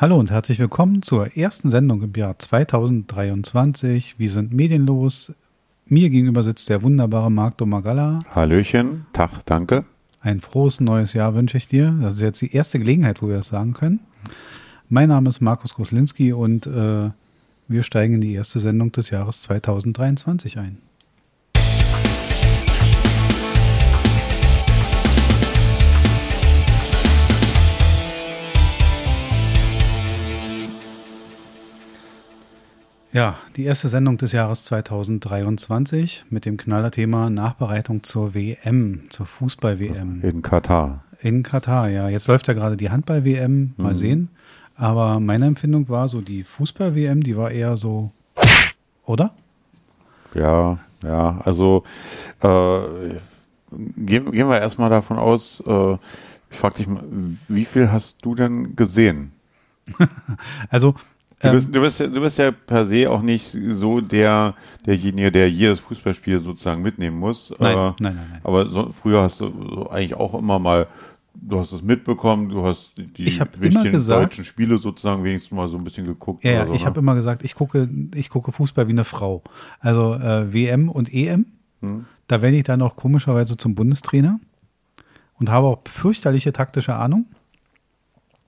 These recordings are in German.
Hallo und herzlich willkommen zur ersten Sendung im Jahr 2023. Wir sind medienlos. Mir gegenüber sitzt der wunderbare Marc Domagala. Hallöchen, Tag, danke. Ein frohes neues Jahr wünsche ich dir. Das ist jetzt die erste Gelegenheit, wo wir das sagen können. Mein Name ist Markus Koslinski und äh, wir steigen in die erste Sendung des Jahres 2023 ein. Ja, die erste Sendung des Jahres 2023 mit dem Knallerthema Nachbereitung zur WM, zur Fußball-WM. In Katar. In Katar, ja. Jetzt läuft ja gerade die Handball-WM, mal mhm. sehen. Aber meine Empfindung war so, die Fußball-WM, die war eher so, oder? Ja, ja, also äh, gehen, gehen wir erstmal davon aus, äh, ich frage dich mal, wie viel hast du denn gesehen? also Du bist, du, bist, du bist ja per se auch nicht so der, derjenige, der jedes Fußballspiel sozusagen mitnehmen muss. Nein, äh, nein, nein, nein. Aber so, früher hast du so eigentlich auch immer mal, du hast es mitbekommen, du hast die wichtigen gesagt, deutschen Spiele sozusagen wenigstens mal so ein bisschen geguckt. Ja, so, ich ne? habe immer gesagt, ich gucke, ich gucke Fußball wie eine Frau. Also äh, WM und EM, hm. da werde ich dann auch komischerweise zum Bundestrainer und habe auch fürchterliche taktische Ahnung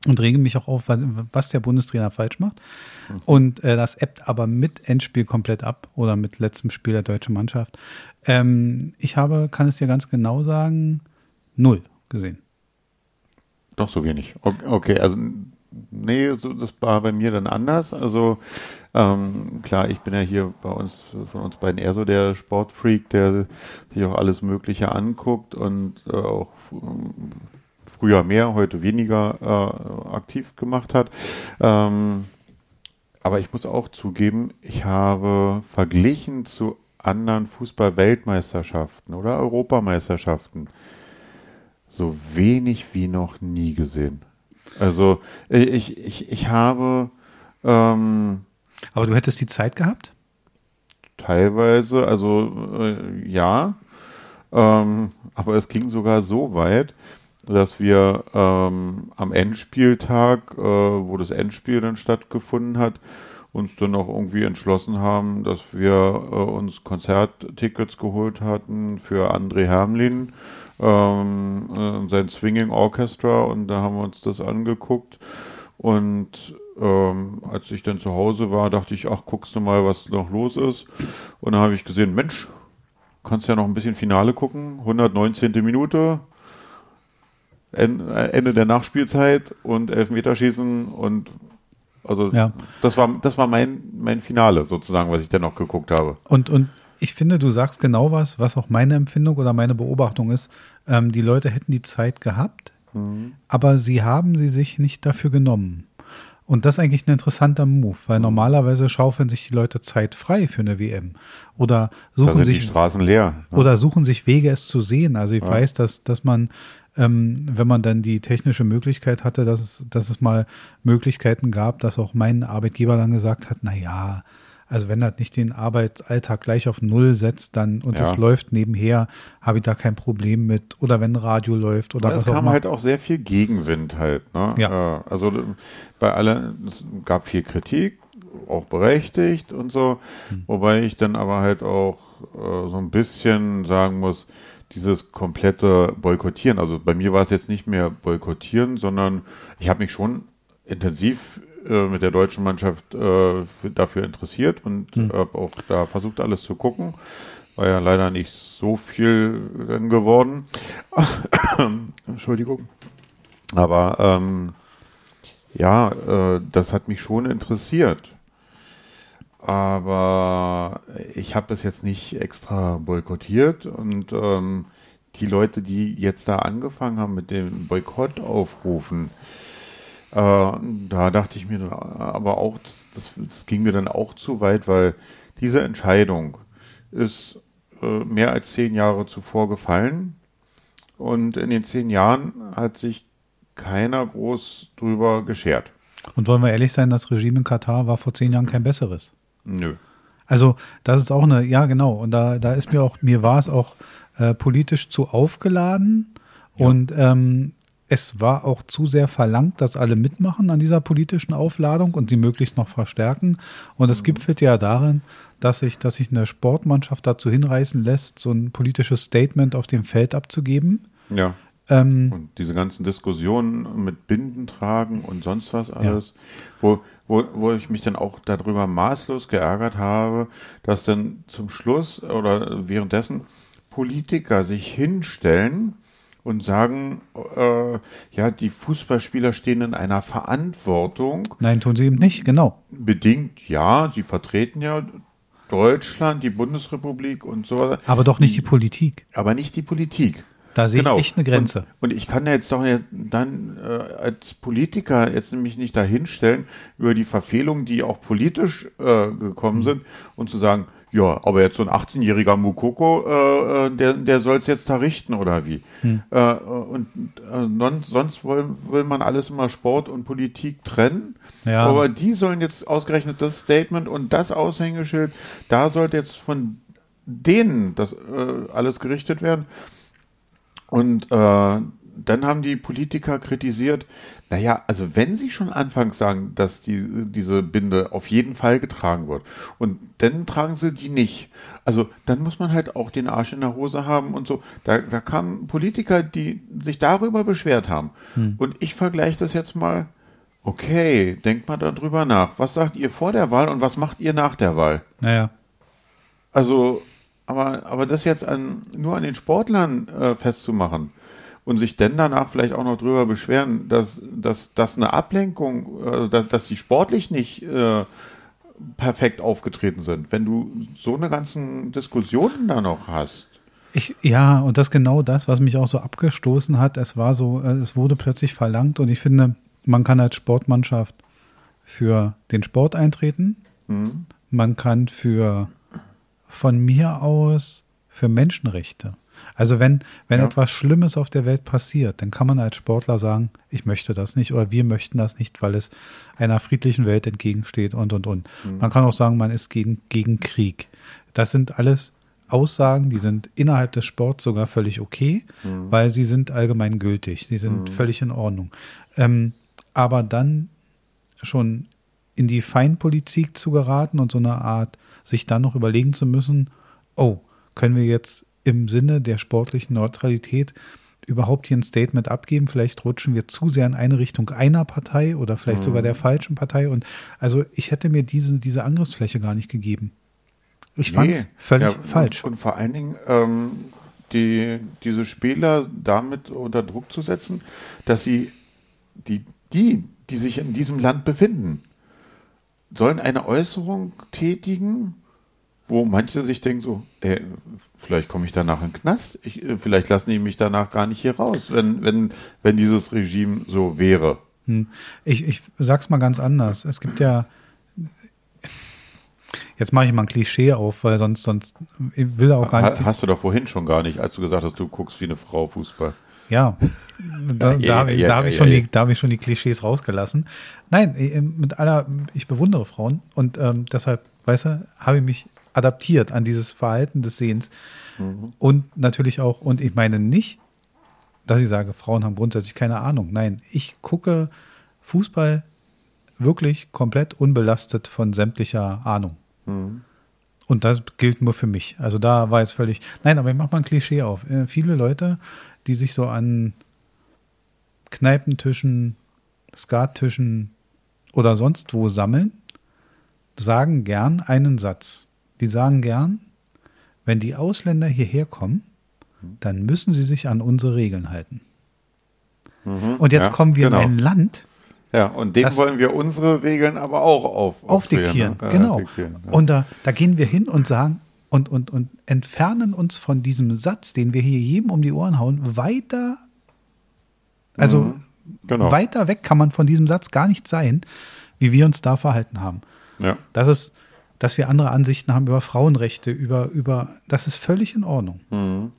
und rege mich auch auf, was der Bundestrainer falsch macht. Mhm. Und äh, das ebbt aber mit Endspiel komplett ab oder mit letztem Spiel der deutschen Mannschaft. Ähm, ich habe, kann es dir ganz genau sagen, null gesehen. Doch so wenig. Okay, also nee, so, das war bei mir dann anders. Also ähm, klar, ich bin ja hier bei uns, von uns beiden eher so der Sportfreak, der sich auch alles Mögliche anguckt und äh, auch früher mehr, heute weniger äh, aktiv gemacht hat. Ähm, aber ich muss auch zugeben, ich habe verglichen zu anderen Fußball-Weltmeisterschaften oder Europameisterschaften so wenig wie noch nie gesehen. Also ich, ich, ich habe. Ähm, aber du hättest die Zeit gehabt? Teilweise, also äh, ja. Ähm, aber es ging sogar so weit, dass wir ähm, am Endspieltag, äh, wo das Endspiel dann stattgefunden hat, uns dann auch irgendwie entschlossen haben, dass wir äh, uns Konzerttickets geholt hatten für André Hermlin, ähm, äh, sein Swinging Orchestra. Und da haben wir uns das angeguckt. Und ähm, als ich dann zu Hause war, dachte ich, ach, guckst du mal, was noch los ist. Und dann habe ich gesehen, Mensch, kannst ja noch ein bisschen Finale gucken, 119. Minute, Ende der Nachspielzeit und Elfmeterschießen und also ja. das war das war mein mein Finale sozusagen, was ich dann noch geguckt habe. Und und ich finde, du sagst genau was, was auch meine Empfindung oder meine Beobachtung ist. Ähm, die Leute hätten die Zeit gehabt, mhm. aber sie haben sie sich nicht dafür genommen. Und das ist eigentlich ein interessanter Move, weil mhm. normalerweise schaufeln sich die Leute Zeit frei für eine WM oder suchen sich Straßen leer ne? oder suchen sich Wege, es zu sehen. Also ich ja. weiß, dass dass man ähm, wenn man dann die technische Möglichkeit hatte, dass es, dass es mal Möglichkeiten gab, dass auch mein Arbeitgeber dann gesagt hat, na ja, also wenn das nicht den Arbeitsalltag gleich auf Null setzt, dann und es läuft nebenher, habe ich da kein Problem mit. Oder wenn Radio läuft oder ja, was auch immer. Es kam halt auch sehr viel Gegenwind halt. Ne? Ja. Äh, also bei allen, es gab viel Kritik, auch berechtigt und so. Hm. Wobei ich dann aber halt auch äh, so ein bisschen sagen muss, dieses komplette Boykottieren. Also bei mir war es jetzt nicht mehr Boykottieren, sondern ich habe mich schon intensiv äh, mit der deutschen Mannschaft äh, dafür interessiert und mhm. habe auch da versucht, alles zu gucken. War ja leider nicht so viel dann geworden. Entschuldigung. Aber ähm, ja, äh, das hat mich schon interessiert aber ich habe es jetzt nicht extra boykottiert und ähm, die Leute, die jetzt da angefangen haben mit dem Boykott aufrufen, äh, da dachte ich mir aber auch, das, das, das, ging mir dann auch zu weit, weil diese Entscheidung ist äh, mehr als zehn Jahre zuvor gefallen und in den zehn Jahren hat sich keiner groß drüber geschert. Und wollen wir ehrlich sein, das Regime in Katar war vor zehn Jahren kein besseres. Nö. Also das ist auch eine, ja genau, und da, da ist mir auch, mir war es auch äh, politisch zu aufgeladen. Ja. Und ähm, es war auch zu sehr verlangt, dass alle mitmachen an dieser politischen Aufladung und sie möglichst noch verstärken. Und es gipfelt ja darin, dass sich, dass sich eine Sportmannschaft dazu hinreißen lässt, so ein politisches Statement auf dem Feld abzugeben. Ja. Ähm, und diese ganzen Diskussionen mit Binden tragen und sonst was alles, ja. wo, wo, wo ich mich dann auch darüber maßlos geärgert habe, dass dann zum Schluss oder währenddessen Politiker sich hinstellen und sagen, äh, ja, die Fußballspieler stehen in einer Verantwortung. Nein, tun sie eben nicht, genau. Bedingt, ja, sie vertreten ja Deutschland, die Bundesrepublik und so weiter. Aber doch nicht die Politik. Aber nicht die Politik. Da sehe genau. ich echt eine Grenze. Und, und ich kann ja jetzt doch dann äh, als Politiker jetzt nämlich nicht dahinstellen über die Verfehlungen, die auch politisch äh, gekommen sind und zu sagen, ja, aber jetzt so ein 18-jähriger Mukoko, äh, äh, der, der soll es jetzt da richten oder wie? Hm. Äh, und äh, sonst will, will man alles immer Sport und Politik trennen. Ja. Aber die sollen jetzt ausgerechnet das Statement und das Aushängeschild, da sollte jetzt von denen das äh, alles gerichtet werden. Und äh, dann haben die Politiker kritisiert, naja, also wenn sie schon anfangs sagen, dass die, diese Binde auf jeden Fall getragen wird und dann tragen sie die nicht. Also dann muss man halt auch den Arsch in der Hose haben und so. Da, da kamen Politiker, die sich darüber beschwert haben. Hm. Und ich vergleiche das jetzt mal. Okay, denkt mal darüber nach. Was sagt ihr vor der Wahl und was macht ihr nach der Wahl? Naja. Also, aber, aber das jetzt an, nur an den Sportlern äh, festzumachen, und sich denn danach vielleicht auch noch drüber beschweren, dass, dass, dass eine Ablenkung, äh, dass, dass sie sportlich nicht äh, perfekt aufgetreten sind, wenn du so eine ganzen Diskussionen da noch hast. Ich, ja, und das ist genau das, was mich auch so abgestoßen hat. Es war so, äh, es wurde plötzlich verlangt und ich finde, man kann als Sportmannschaft für den Sport eintreten. Mhm. Man kann für von mir aus für Menschenrechte also wenn, wenn ja. etwas Schlimmes auf der Welt passiert, dann kann man als Sportler sagen, ich möchte das nicht oder wir möchten das nicht, weil es einer friedlichen Welt entgegensteht und, und, und. Mhm. Man kann auch sagen, man ist gegen, gegen Krieg. Das sind alles Aussagen, die sind innerhalb des Sports sogar völlig okay, mhm. weil sie sind allgemein gültig, sie sind mhm. völlig in Ordnung. Ähm, aber dann schon in die Feinpolitik zu geraten und so eine Art, sich dann noch überlegen zu müssen, oh, können wir jetzt im Sinne der sportlichen Neutralität überhaupt hier ein Statement abgeben. Vielleicht rutschen wir zu sehr in eine Richtung einer Partei oder vielleicht mhm. sogar der falschen Partei. Und also ich hätte mir diese, diese Angriffsfläche gar nicht gegeben. Ich fand es völlig ja, falsch. Und, und, vor allen Dingen ähm, die, diese Spieler damit unter Druck zu setzen, dass sie die, die, die sich in diesem Land befinden, sollen eine Äußerung tätigen, wo manche sich denken so, ey, vielleicht komme ich danach in den Knast, ich, äh, vielleicht lassen die mich danach gar nicht hier raus, wenn, wenn, wenn dieses Regime so wäre. Hm. Ich, ich sag's mal ganz anders. Es gibt ja, jetzt mache ich mal ein Klischee auf, weil sonst, sonst ich will auch gar nicht. Hast du doch vorhin schon gar nicht, als du gesagt hast, du guckst wie eine Frau Fußball. Ja, da, da, ja, da habe ich, schon die, da hab ich schon die Klischees rausgelassen. Nein, äh, mit aller, ich bewundere Frauen und ähm, deshalb, weißt du, habe ich mich adaptiert an dieses Verhalten des Sehens. Mhm. Und natürlich auch, und ich meine nicht, dass ich sage, Frauen haben grundsätzlich keine Ahnung. Nein, ich gucke Fußball wirklich komplett unbelastet von sämtlicher Ahnung. Mhm. Und das gilt nur für mich. Also da war jetzt völlig. Nein, aber ich mache mal ein Klischee auf. Äh, viele Leute, die sich so an Kneipentischen, Skattischen oder sonst wo sammeln, sagen gern einen Satz die sagen gern, wenn die Ausländer hierher kommen, dann müssen sie sich an unsere Regeln halten. Mhm, und jetzt ja, kommen wir genau. in ein Land. Ja, und dem wollen wir unsere Regeln aber auch auf, aufdiktieren. Ne? Genau. Diktieren, ja. Und da, da gehen wir hin und sagen und, und, und entfernen uns von diesem Satz, den wir hier jedem um die Ohren hauen, weiter. Also mhm, genau. weiter weg kann man von diesem Satz gar nicht sein, wie wir uns da verhalten haben. Ja. Das ist, dass wir andere Ansichten haben über Frauenrechte, über, über, das ist völlig in Ordnung. Mhm.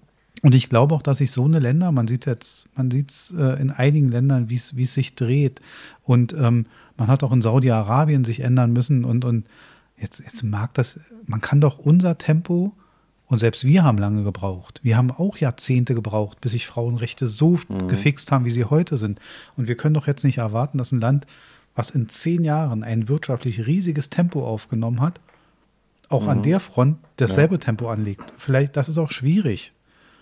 Und ich glaube auch, dass sich so eine Länder, man sieht jetzt, man sieht es äh, in einigen Ländern, wie es sich dreht. Und ähm, man hat auch in Saudi-Arabien sich ändern müssen. Und, und jetzt, jetzt mag das, man kann doch unser Tempo Und selbst wir haben lange gebraucht. Wir haben auch Jahrzehnte gebraucht, bis sich Frauenrechte so mhm. gefixt haben, wie sie heute sind. Und wir können doch jetzt nicht erwarten, dass ein Land, was in zehn Jahren ein wirtschaftlich riesiges Tempo aufgenommen hat, auch mhm. an der Front dasselbe ja. Tempo anlegt. Vielleicht, das ist auch schwierig.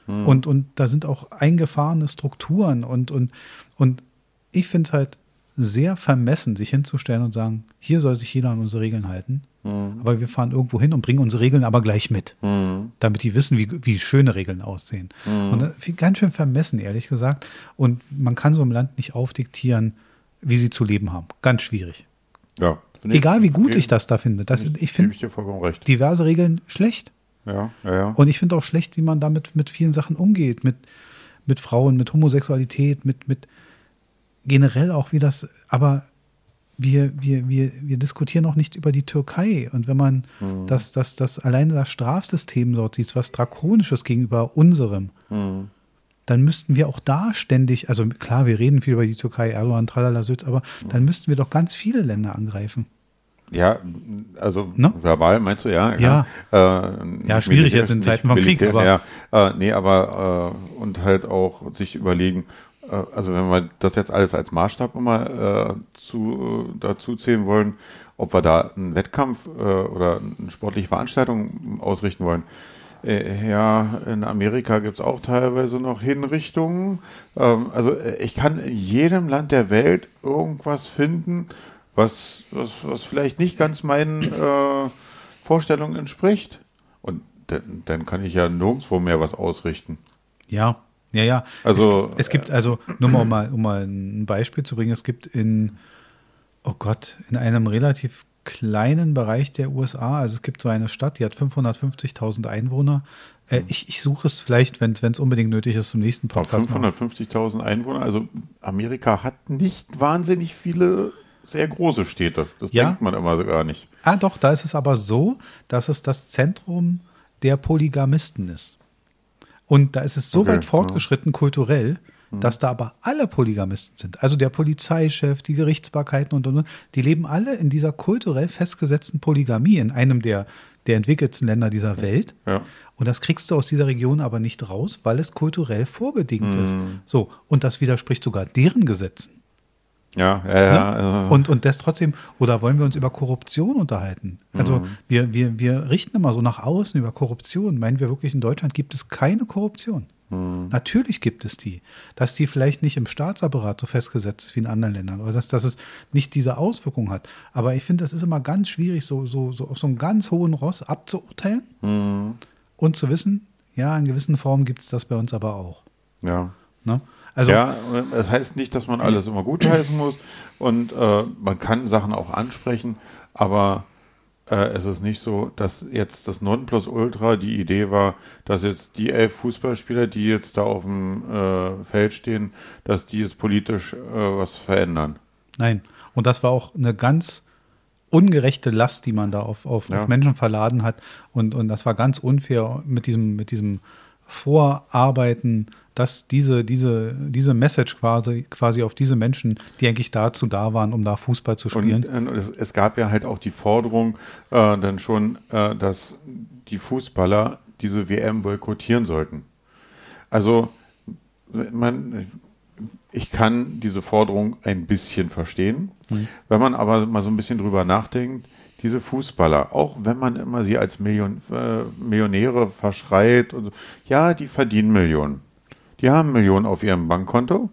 Mhm. Und, und da sind auch eingefahrene Strukturen und, und, und ich finde es halt sehr vermessen, sich hinzustellen und sagen, hier soll sich jeder an unsere Regeln halten. Mhm. Aber wir fahren irgendwo hin und bringen unsere Regeln aber gleich mit, mhm. damit die wissen, wie, wie schöne Regeln aussehen. Mhm. Und das ganz schön vermessen, ehrlich gesagt. Und man kann so im Land nicht aufdiktieren, wie sie zu leben haben. Ganz schwierig. Ja. Egal wie gut ich das da finde. Das, ich finde diverse Regeln schlecht. Ja, ja, ja. Und ich finde auch schlecht, wie man damit mit vielen Sachen umgeht. Mit, mit Frauen, mit Homosexualität, mit, mit generell auch wie das, aber wir, wir, wir, wir diskutieren auch nicht über die Türkei. Und wenn man mhm. das, das, das alleine das Strafsystem dort sieht, was Drakonisches gegenüber unserem, mhm. Dann müssten wir auch da ständig, also klar, wir reden viel über die Türkei, Erdogan, tralala, Süd, aber dann müssten wir doch ganz viele Länder angreifen. Ja, also no? verbal meinst du, ja? Ja, ja, äh, ja schwierig jetzt in Zeiten von Krieg. Aber ja, äh, nee, aber äh, und halt auch sich überlegen, äh, also wenn wir das jetzt alles als Maßstab immer äh, zu, dazu zählen wollen, ob wir da einen Wettkampf äh, oder eine sportliche Veranstaltung ausrichten wollen. Äh, ja, in Amerika gibt es auch teilweise noch Hinrichtungen. Ähm, also äh, ich kann in jedem Land der Welt irgendwas finden, was, was, was vielleicht nicht ganz meinen Vorstellungen entspricht. Und dann, dann kann ich ja nirgendwo mehr was ausrichten. Ja, ja, ja. Also, es, es gibt also, nur mal, um mal ein Beispiel zu bringen, es gibt in, oh Gott, in einem relativ kleinen Bereich der USA, also es gibt so eine Stadt, die hat 550.000 Einwohner. Äh, ich, ich suche es vielleicht, wenn es unbedingt nötig ist, zum nächsten Podcast. 550.000 Einwohner, also Amerika hat nicht wahnsinnig viele sehr große Städte. Das ja? denkt man immer gar nicht. Ah, doch, da ist es aber so, dass es das Zentrum der Polygamisten ist. Und da ist es so okay, weit fortgeschritten ja. kulturell, mhm. dass da aber alle Polygamisten sind. Also der Polizeichef, die Gerichtsbarkeiten und, und, und, die leben alle in dieser kulturell festgesetzten Polygamie in einem der, der entwickelten Länder dieser Welt. Ja. Und das kriegst du aus dieser Region aber nicht raus, weil es kulturell vorbedingt mhm. ist. So, und das widerspricht sogar deren Gesetzen. Ja, ja, ja. Ne? Also und, und das trotzdem, oder wollen wir uns über Korruption unterhalten? Also mhm. wir, wir, wir richten immer so nach außen über Korruption. Meinen wir wirklich, in Deutschland gibt es keine Korruption? Mhm. Natürlich gibt es die. Dass die vielleicht nicht im Staatsapparat so festgesetzt ist wie in anderen Ländern oder dass, dass es nicht diese Auswirkungen hat. Aber ich finde, das ist immer ganz schwierig, so, so, so auf so einem ganz hohen Ross abzuurteilen mhm. und zu wissen, ja, in gewissen Formen gibt es das bei uns aber auch. Ja. Ne? Also, ja, das heißt nicht, dass man alles immer gutheißen muss und äh, man kann Sachen auch ansprechen, aber äh, es ist nicht so, dass jetzt das Nonplusultra die Idee war, dass jetzt die elf Fußballspieler, die jetzt da auf dem äh, Feld stehen, dass die jetzt politisch äh, was verändern. Nein, und das war auch eine ganz ungerechte Last, die man da auf, auf, ja. auf Menschen verladen hat und, und das war ganz unfair mit diesem, mit diesem Vorarbeiten dass diese, diese, diese Message quasi, quasi auf diese Menschen, die eigentlich dazu da waren, um da Fußball zu spielen. Und, und es, es, gab ja halt auch die Forderung äh, dann schon, äh, dass die Fußballer diese WM boykottieren sollten. Also man, ich kann diese Forderung ein bisschen verstehen. Mhm. Wenn man aber mal so ein bisschen drüber nachdenkt, diese Fußballer, auch wenn man immer sie als Million, äh, Millionäre verschreit, und so, ja, die verdienen Millionen. Die haben Millionen auf ihrem Bankkonto.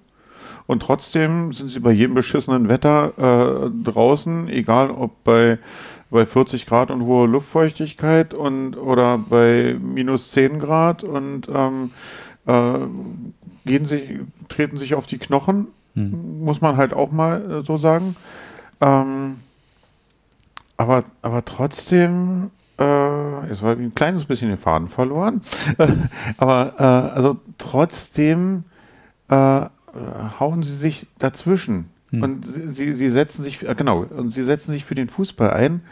Und trotzdem sind sie bei jedem beschissenen Wetter äh, draußen, egal ob bei, bei 40 Grad und hoher Luftfeuchtigkeit und oder bei minus 10 Grad und ähm, äh, gehen sich, treten sich auf die Knochen, hm. muss man halt auch mal äh, so sagen. Ähm, aber, aber trotzdem äh, jetzt habe ich ein kleines bisschen den Faden verloren. Aber äh, also trotzdem äh, hauen sie sich dazwischen. Hm. Und sie, sie setzen sich, äh, genau, und sie setzen sich für den Fußball ein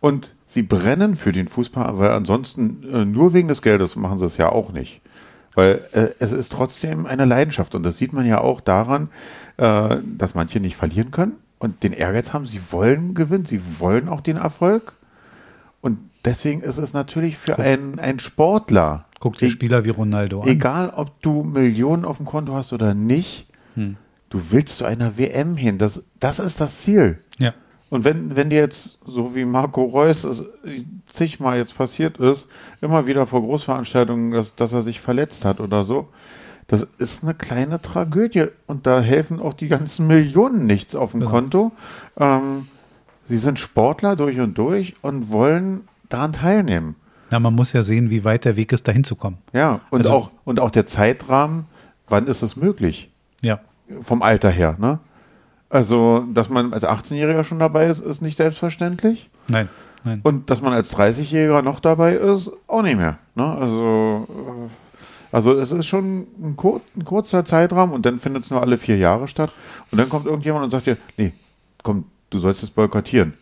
und sie brennen für den Fußball, weil ansonsten äh, nur wegen des Geldes machen sie es ja auch nicht. Weil äh, es ist trotzdem eine Leidenschaft und das sieht man ja auch daran, äh, dass manche nicht verlieren können und den Ehrgeiz haben, sie wollen gewinnen, sie wollen auch den Erfolg und deswegen ist es natürlich für einen, einen Sportler. Guck dir Spieler wie Ronaldo an. Egal, ob du Millionen auf dem Konto hast oder nicht, hm. du willst zu einer WM hin. Das, das ist das Ziel. Ja. Und wenn, wenn dir jetzt, so wie Marco Reus es zigmal jetzt passiert ist, immer wieder vor Großveranstaltungen, dass, dass er sich verletzt hat oder so, das ist eine kleine Tragödie. Und da helfen auch die ganzen Millionen nichts auf dem genau. Konto. Ähm, sie sind Sportler durch und durch und wollen daran teilnehmen. Na, man muss ja sehen, wie weit der Weg ist, dahin zu kommen. Ja, und, also, auch, und auch der Zeitrahmen, wann ist es möglich? Ja. Vom Alter her, ne? Also, dass man als 18-Jähriger schon dabei ist, ist nicht selbstverständlich. Nein, nein. Und dass man als 30-Jähriger noch dabei ist, auch nicht mehr. Ne? Also, äh, also es ist schon ein, kur ein kurzer Zeitraum und dann findet es nur alle vier Jahre statt. Und dann kommt irgendjemand und sagt dir, nee, komm, du sollst es boykottieren.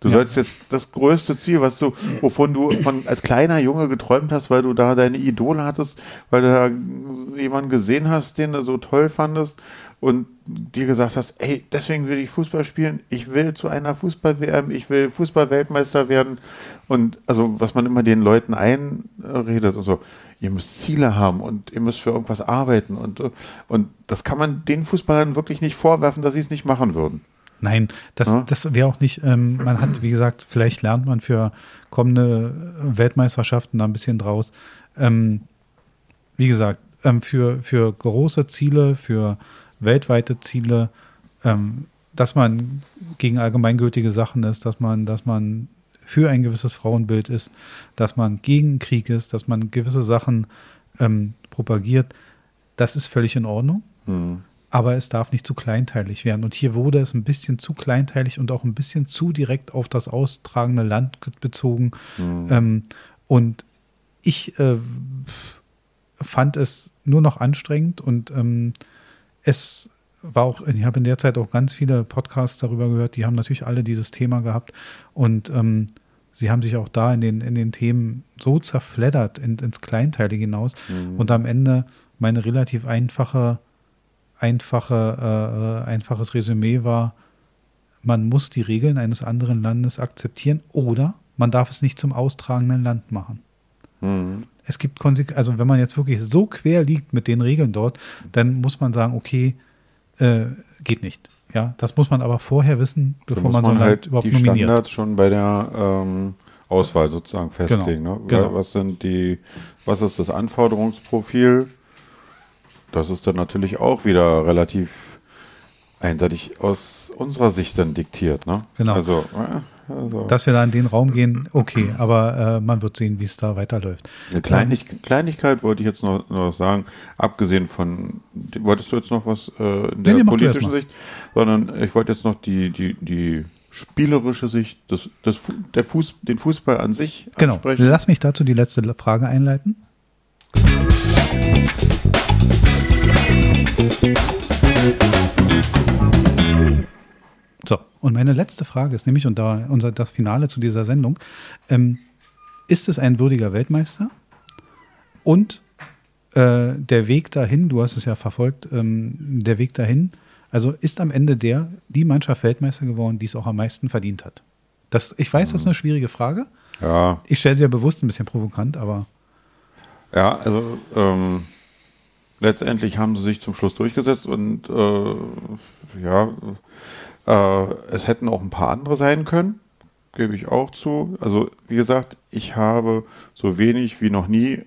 Du ja. sollst jetzt das größte Ziel, was du, wovon du von als kleiner Junge geträumt hast, weil du da deine Idole hattest, weil du da jemanden gesehen hast, den du so toll fandest und dir gesagt hast, ey, deswegen will ich Fußball spielen, ich will zu einer Fußball-WM, ich will Fußball-Weltmeister werden und also was man immer den Leuten einredet und so, ihr müsst Ziele haben und ihr müsst für irgendwas arbeiten und, und das kann man den Fußballern wirklich nicht vorwerfen, dass sie es nicht machen würden. Nein, das, ja? das wäre auch nicht, ähm, man hat, wie gesagt, vielleicht lernt man für kommende Weltmeisterschaften da ein bisschen draus. Ähm, wie gesagt, ähm, für, für große Ziele, für weltweite Ziele, ähm, dass man gegen allgemeingültige Sachen ist, dass man, dass man für ein gewisses Frauenbild ist, dass man gegen Krieg ist, dass man gewisse Sachen ähm, propagiert, das ist völlig in Ordnung. Mhm. Aber es darf nicht zu kleinteilig werden. Und hier wurde es ein bisschen zu kleinteilig und auch ein bisschen zu direkt auf das austragende Land bezogen. Mhm. Ähm, und ich äh, fand es nur noch anstrengend und ähm, es war auch, ich habe in der Zeit auch ganz viele Podcasts darüber gehört, die haben natürlich alle dieses Thema gehabt und ähm, sie haben sich auch da in den, in den Themen so zerfleddert in, ins Kleinteilige hinaus mhm. und am Ende meine relativ einfache, einfache, äh, einfaches Resümee war, man muss die Regeln eines anderen Landes akzeptieren oder man darf es nicht zum austragenden Land machen. Mhm es gibt Konsequenzen, also wenn man jetzt wirklich so quer liegt mit den Regeln dort, dann muss man sagen, okay, äh, geht nicht. Ja, das muss man aber vorher wissen, bevor man, man so halt überhaupt die nominiert. Standards schon bei der ähm, Auswahl sozusagen festlegen. Genau, ne? genau. Was sind die, was ist das Anforderungsprofil? Das ist dann natürlich auch wieder relativ einseitig aus unserer Sicht dann diktiert. Ne? Genau. Also, äh, also. Dass wir da in den Raum gehen, okay, aber äh, man wird sehen, wie es da weiterläuft. Eine Kleinig ähm, Kleinigkeit wollte ich jetzt noch, noch sagen, abgesehen von, wolltest du jetzt noch was äh, in der nee, nee, politischen Sicht, sondern ich wollte jetzt noch die, die, die spielerische Sicht, das, das, der Fuß, den Fußball an sich genau. ansprechen. Lass mich dazu die letzte Frage einleiten. So, und meine letzte Frage ist nämlich, und da unser, das Finale zu dieser Sendung, ähm, ist es ein würdiger Weltmeister? Und äh, der Weg dahin, du hast es ja verfolgt, ähm, der Weg dahin, also ist am Ende der, die Mannschaft Weltmeister geworden, die es auch am meisten verdient hat? Das, ich weiß, das ist eine schwierige Frage. Ja. Ich stelle sie ja bewusst ein bisschen provokant, aber. Ja, also ähm, letztendlich haben sie sich zum Schluss durchgesetzt und äh, ja, äh, es hätten auch ein paar andere sein können, gebe ich auch zu. Also wie gesagt, ich habe so wenig wie noch nie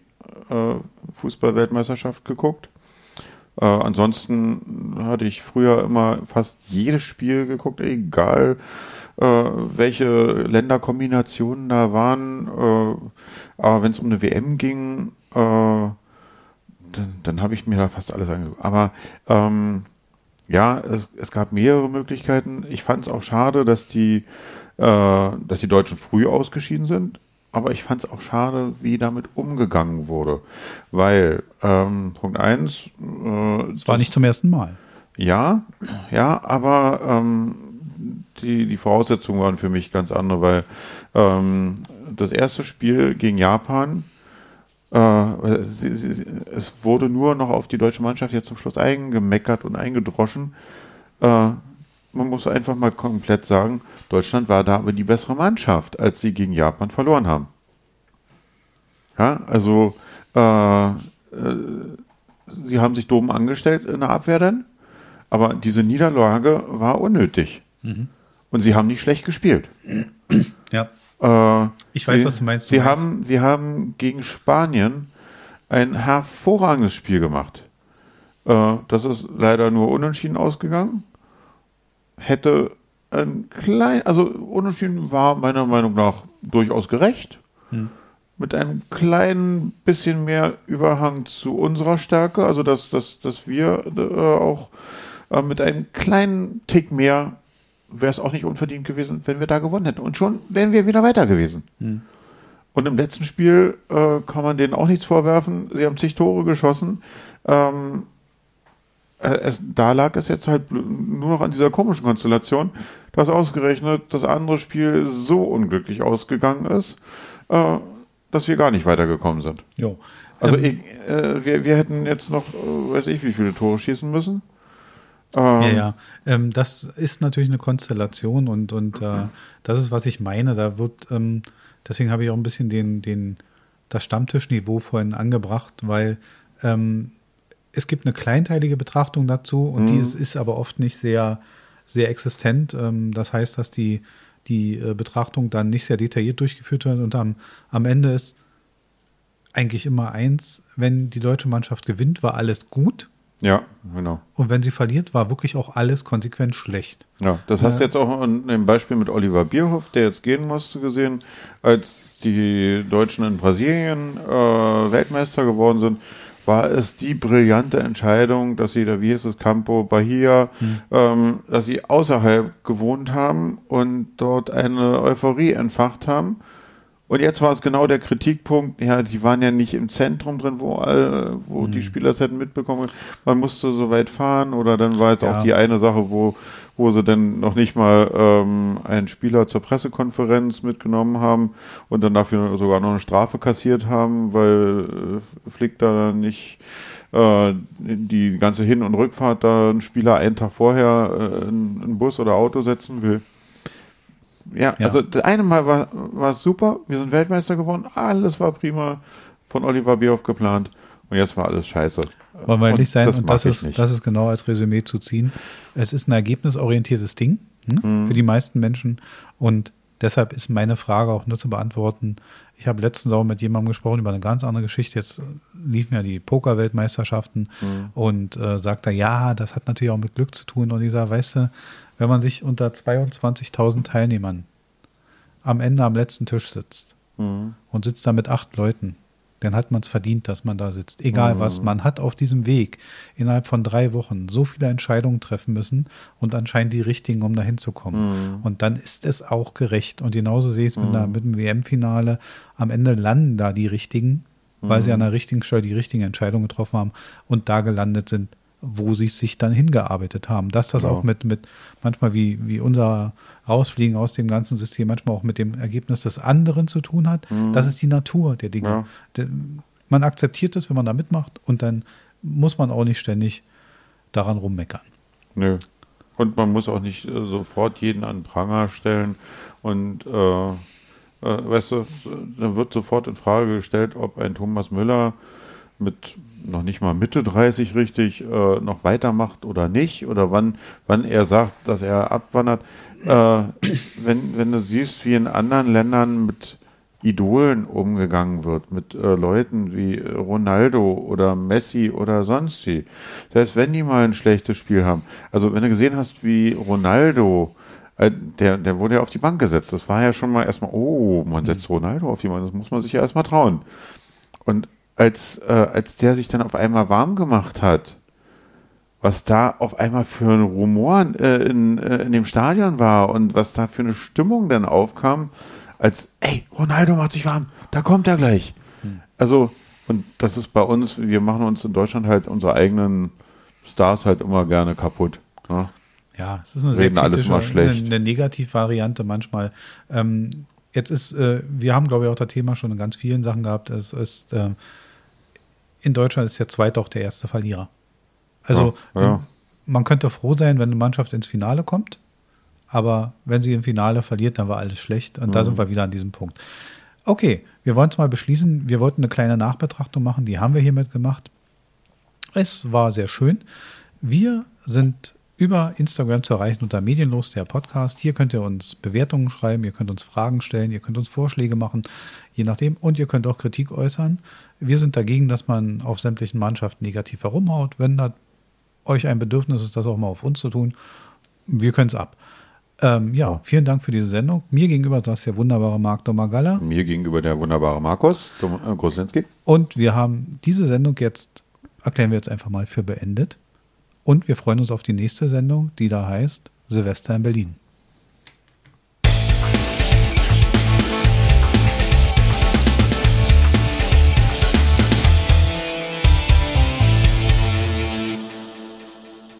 äh, Fußball-Weltmeisterschaft geguckt. Äh, ansonsten hatte ich früher immer fast jedes Spiel geguckt, egal äh, welche Länderkombinationen da waren. Äh, aber wenn es um eine WM ging, äh, dann, dann habe ich mir da fast alles angeguckt. Aber ähm, ja, es, es gab mehrere Möglichkeiten. Ich fand es auch schade, dass die, äh, dass die Deutschen früh ausgeschieden sind. Aber ich fand es auch schade, wie damit umgegangen wurde. Weil, ähm, Punkt eins. Äh, es war nicht zum ersten Mal. Ja, ja, aber ähm, die, die Voraussetzungen waren für mich ganz andere, weil ähm, das erste Spiel gegen Japan äh, sie, sie, es wurde nur noch auf die deutsche Mannschaft jetzt zum Schluss eingemeckert und eingedroschen. Äh, man muss einfach mal komplett sagen, Deutschland war da aber die bessere Mannschaft, als sie gegen Japan verloren haben. Ja, also äh, äh, sie haben sich dumm angestellt in der Abwehr dann, aber diese Niederlage war unnötig. Mhm. Und sie haben nicht schlecht gespielt. Ja. Äh, ich weiß, sie, was du meinst. Du sie, meinst. Haben, sie haben gegen Spanien ein hervorragendes Spiel gemacht. Äh, das ist leider nur unentschieden ausgegangen. Hätte ein klein, also unentschieden war meiner Meinung nach durchaus gerecht. Hm. Mit einem kleinen bisschen mehr Überhang zu unserer Stärke, also dass, dass, dass wir äh, auch äh, mit einem kleinen Tick mehr wäre es auch nicht unverdient gewesen, wenn wir da gewonnen hätten. Und schon wären wir wieder weiter gewesen. Hm. Und im letzten Spiel äh, kann man denen auch nichts vorwerfen. Sie haben zig Tore geschossen. Ähm, äh, es, da lag es jetzt halt nur noch an dieser komischen Konstellation, dass ausgerechnet das andere Spiel so unglücklich ausgegangen ist, äh, dass wir gar nicht weitergekommen sind. Jo. Also ähm, ich, äh, wir, wir hätten jetzt noch, äh, weiß ich, wie viele Tore schießen müssen. Ähm, ja, ja. Ähm, das ist natürlich eine Konstellation und, und äh, das ist, was ich meine. Da wird, ähm, deswegen habe ich auch ein bisschen den, den, das Stammtischniveau vorhin angebracht, weil ähm, es gibt eine kleinteilige Betrachtung dazu und mhm. die ist, ist, aber oft nicht sehr, sehr existent. Ähm, das heißt, dass die, die äh, Betrachtung dann nicht sehr detailliert durchgeführt wird und am, am Ende ist eigentlich immer eins, wenn die deutsche Mannschaft gewinnt, war alles gut. Ja, genau. Und wenn sie verliert, war wirklich auch alles konsequent schlecht. Ja, das hast du jetzt auch in dem Beispiel mit Oliver Bierhoff, der jetzt gehen musste, gesehen, als die Deutschen in Brasilien äh, Weltmeister geworden sind, war es die brillante Entscheidung, dass sie da, wie hieß es, Campo Bahia, hm. ähm, dass sie außerhalb gewohnt haben und dort eine Euphorie entfacht haben und jetzt war es genau der Kritikpunkt, ja, die waren ja nicht im Zentrum drin, wo, äh, wo mhm. die Spieler es hätten mitbekommen. Man musste so weit fahren oder dann war jetzt ja. auch die eine Sache, wo, wo sie dann noch nicht mal ähm, einen Spieler zur Pressekonferenz mitgenommen haben und dann dafür sogar noch eine Strafe kassiert haben, weil äh, Flick da nicht äh, die ganze Hin- und Rückfahrt da einen Spieler einen Tag vorher äh, in, in Bus oder Auto setzen will ja, ja, also das eine Mal war, war es super, wir sind Weltmeister geworden, alles war prima von Oliver Bierhoff geplant und jetzt war alles scheiße. Wollen wir ehrlich sein, das und das ist, das ist genau als Resümee zu ziehen. Es ist ein ergebnisorientiertes Ding hm, mhm. für die meisten Menschen und deshalb ist meine Frage auch nur zu beantworten. Ich habe letztens auch mit jemandem gesprochen über eine ganz andere Geschichte. Jetzt liefen ja die Poker-Weltmeisterschaften mhm. und äh, sagt er, ja, das hat natürlich auch mit Glück zu tun. Und ich sage, weißt du, wenn man sich unter 22.000 Teilnehmern am Ende am letzten Tisch sitzt mhm. und sitzt da mit acht Leuten, dann hat man es verdient, dass man da sitzt. Egal mhm. was. Man hat auf diesem Weg innerhalb von drei Wochen so viele Entscheidungen treffen müssen und anscheinend die richtigen, um da hinzukommen. Mhm. Und dann ist es auch gerecht. Und genauso sehe ich es mit, mhm. mit dem WM-Finale. Am Ende landen da die richtigen, weil sie mhm. an der richtigen Stelle die richtigen Entscheidungen getroffen haben und da gelandet sind wo sie sich dann hingearbeitet haben. Dass das ja. auch mit, mit manchmal wie, wie unser Rausfliegen aus dem ganzen System manchmal auch mit dem Ergebnis des anderen zu tun hat, mhm. das ist die Natur der Dinge. Ja. Man akzeptiert das, wenn man da mitmacht und dann muss man auch nicht ständig daran rummeckern. Nö. Und man muss auch nicht äh, sofort jeden an Pranger stellen und äh, äh, weißt du, dann wird sofort in Frage gestellt, ob ein Thomas Müller mit noch nicht mal Mitte 30 richtig äh, noch weitermacht oder nicht oder wann, wann er sagt, dass er abwandert. Äh, wenn, wenn du siehst, wie in anderen Ländern mit Idolen umgegangen wird, mit äh, Leuten wie Ronaldo oder Messi oder sonst wie. Das heißt, wenn die mal ein schlechtes Spiel haben, also wenn du gesehen hast, wie Ronaldo äh, der, der wurde ja auf die Bank gesetzt. Das war ja schon mal erstmal, oh, man setzt Ronaldo auf die Bank, das muss man sich ja erstmal trauen. Und als, äh, als der sich dann auf einmal warm gemacht hat, was da auf einmal für ein Rumor äh, in, äh, in dem Stadion war und was da für eine Stimmung dann aufkam, als, ey, Ronaldo macht sich warm, da kommt er gleich. Hm. Also, und das ist bei uns, wir machen uns in Deutschland halt unsere eigenen Stars halt immer gerne kaputt. Ne? Ja, es ist eine Reden sehr alles mal schlecht. Eine, eine Negativvariante manchmal. Ähm, jetzt ist, äh, wir haben, glaube ich, auch das Thema schon in ganz vielen Sachen gehabt. Es ist, äh, in Deutschland ist der zweite auch der erste Verlierer. Also ja, ja. man könnte froh sein, wenn eine Mannschaft ins Finale kommt, aber wenn sie im Finale verliert, dann war alles schlecht und mhm. da sind wir wieder an diesem Punkt. Okay, wir wollen es mal beschließen. Wir wollten eine kleine Nachbetrachtung machen, die haben wir hiermit gemacht. Es war sehr schön. Wir sind über Instagram zu erreichen unter Medienlos, der Podcast. Hier könnt ihr uns Bewertungen schreiben, ihr könnt uns Fragen stellen, ihr könnt uns Vorschläge machen, je nachdem. Und ihr könnt auch Kritik äußern. Wir sind dagegen, dass man auf sämtlichen Mannschaften negativ herumhaut. Wenn da euch ein Bedürfnis ist, das auch mal auf uns zu tun, wir können es ab. Ähm, ja, vielen Dank für diese Sendung. Mir gegenüber saß der wunderbare Marc Domagalla. Mir gegenüber der wunderbare Markus äh, Groslinski. Und wir haben diese Sendung jetzt, erklären wir jetzt einfach mal für beendet. Und wir freuen uns auf die nächste Sendung, die da heißt Silvester in Berlin.